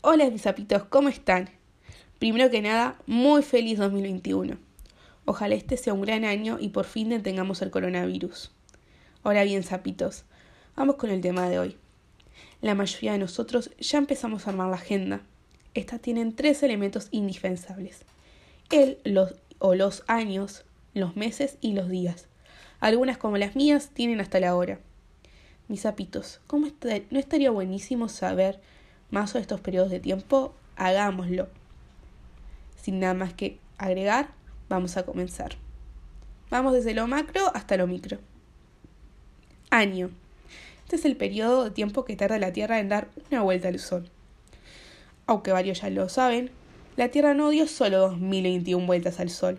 Hola mis sapitos, ¿cómo están? Primero que nada, muy feliz 2021. Ojalá este sea un gran año y por fin detengamos el coronavirus. Ahora bien, sapitos, vamos con el tema de hoy. La mayoría de nosotros ya empezamos a armar la agenda. Estas tienen tres elementos indispensables. El los, o los años, los meses y los días. Algunas como las mías tienen hasta la hora. Mis sapitos, ¿cómo ¿no estaría buenísimo saber más sobre estos periodos de tiempo? Hagámoslo. Sin nada más que agregar, vamos a comenzar. Vamos desde lo macro hasta lo micro. Año. Este es el periodo de tiempo que tarda la Tierra en dar una vuelta al Sol. Aunque varios ya lo saben, la Tierra no dio solo 2021 vueltas al Sol.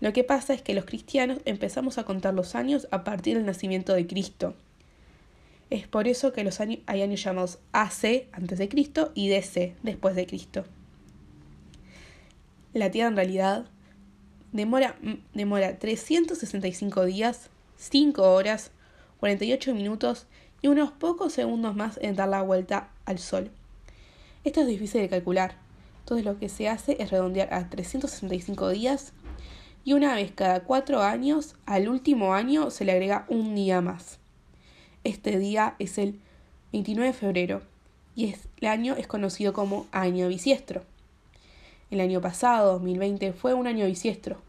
Lo que pasa es que los cristianos empezamos a contar los años a partir del nacimiento de Cristo. Es por eso que los años, hay años llamados AC antes de Cristo y DC después de Cristo. La Tierra en realidad demora, demora 365 días, 5 horas, 48 minutos y unos pocos segundos más en dar la vuelta al Sol. Esto es difícil de calcular. Entonces lo que se hace es redondear a 365 días y una vez cada 4 años, al último año se le agrega un día más. Este día es el 29 de febrero y el año es conocido como año bisiestro. El año pasado, 2020, fue un año bisiestro.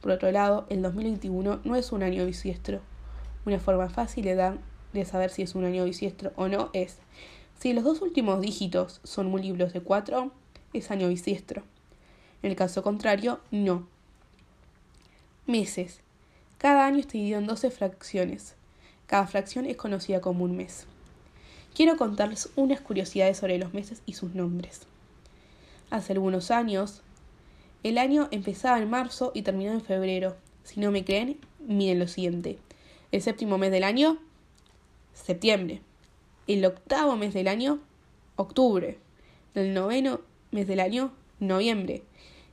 Por otro lado, el 2021 no es un año bisiestro. Una forma fácil de, saber si es un año bisiestro o no es, si los dos últimos dígitos son múltiplos de 4, es año bisiestro. En el caso contrario, no. Meses. Cada año está dividido en 12 fracciones. Cada fracción es conocida como un mes. Quiero contarles unas curiosidades sobre los meses y sus nombres. Hace algunos años, el año empezaba en marzo y terminaba en febrero. Si no me creen, miren lo siguiente. El séptimo mes del año, septiembre. El octavo mes del año, octubre. El noveno mes del año, noviembre.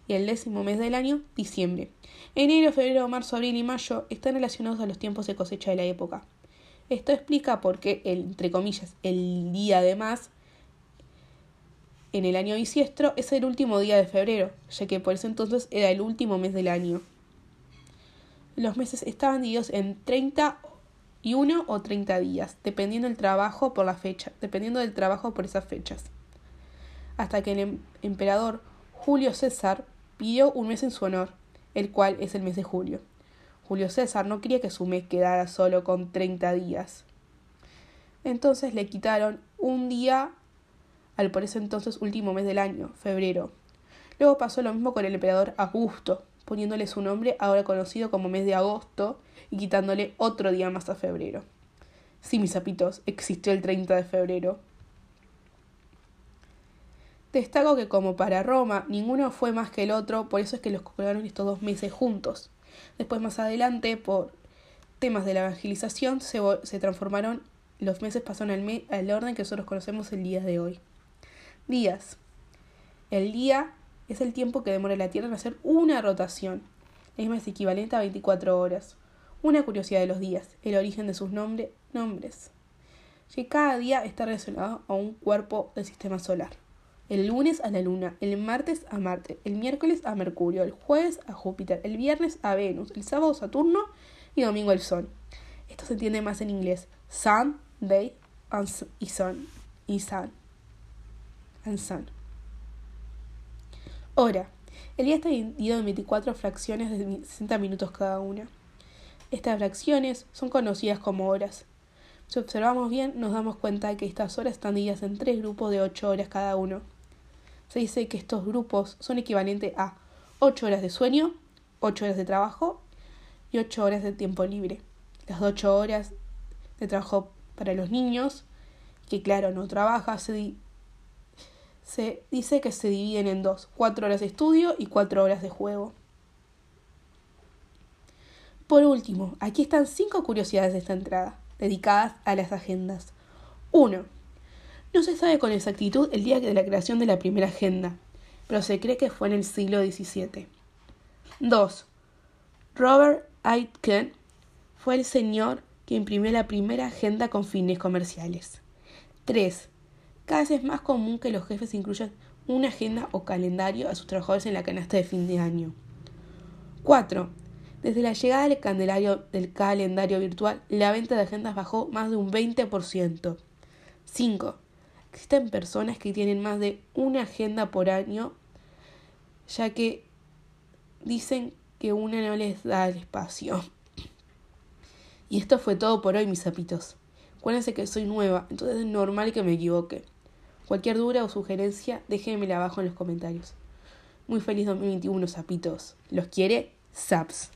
Y el décimo mes del año, diciembre. Enero, febrero, marzo, abril y mayo están relacionados a los tiempos de cosecha de la época. Esto explica por qué, entre comillas, el día de más en el año bisiestro es el último día de febrero, ya que por ese entonces era el último mes del año. Los meses estaban divididos en 31 o 30 días, dependiendo del trabajo por la fecha, dependiendo del trabajo por esas fechas. Hasta que el em-, emperador Julio César pidió un mes en su honor, el cual es el mes de julio. Julio César no quería que su mes quedara solo con 30 días. Entonces le quitaron un día al por ese entonces último mes del año, febrero. Luego pasó lo mismo con el emperador Augusto, poniéndole su nombre ahora conocido como mes de agosto y quitándole otro día más a febrero. Sí, mis zapitos, existió el 30 de febrero. Destaco que como para Roma ninguno fue más que el otro, por eso es que los colocaron estos dos meses juntos. Después más adelante, por temas de la evangelización, se, se transformaron, los meses pasaron al, al orden que nosotros conocemos el día de hoy. Días. El día es el tiempo que demora la Tierra en hacer una rotación. La misma es equivalente a 24 horas. Una curiosidad de los días, el origen de sus nombres. Que cada día está relacionado a un cuerpo del sistema solar. El lunes a la Luna, el martes a Marte, el miércoles a Mercurio, el jueves a Júpiter, el viernes a Venus, el sábado a Saturno y domingo al Sol. Esto se entiende más en inglés. Sun, Day y Sun. Y Sun. Hora. El día está dividido en 24 fracciones de 60 minutos cada una. Estas fracciones son conocidas como horas. Si observamos bien, nos damos cuenta de que estas horas están divididas en tres grupos de 8 horas cada uno. Se dice que estos grupos son equivalentes a 8 horas de sueño, 8 horas de trabajo y 8 horas de tiempo libre. Las 8 horas de trabajo para los niños, que claro, no trabaja, se se dice que se dividen en dos, cuatro horas de estudio y cuatro horas de juego. Por último, aquí están cinco curiosidades de esta entrada, dedicadas a las agendas. 1. No se sabe con exactitud el día de la creación de la primera agenda, pero se cree que fue en el siglo XVII. 2. Robert Aitken fue el señor que imprimió la primera agenda con fines comerciales. 3. Cada vez es más común que los jefes incluyan una agenda o calendario a sus trabajadores en la canasta de fin de año. 4. Desde la llegada del calendario, del calendario virtual, la venta de agendas bajó más de un 20%. 5. Existen personas que tienen más de una agenda por año, ya que dicen que una no les da el espacio. Y esto fue todo por hoy, mis zapitos. Acuérdense que soy nueva, entonces es normal que me equivoque. Cualquier duda o sugerencia, déjenmela abajo en los comentarios. Muy feliz 2021, zapitos. ¿Los quiere? Zaps.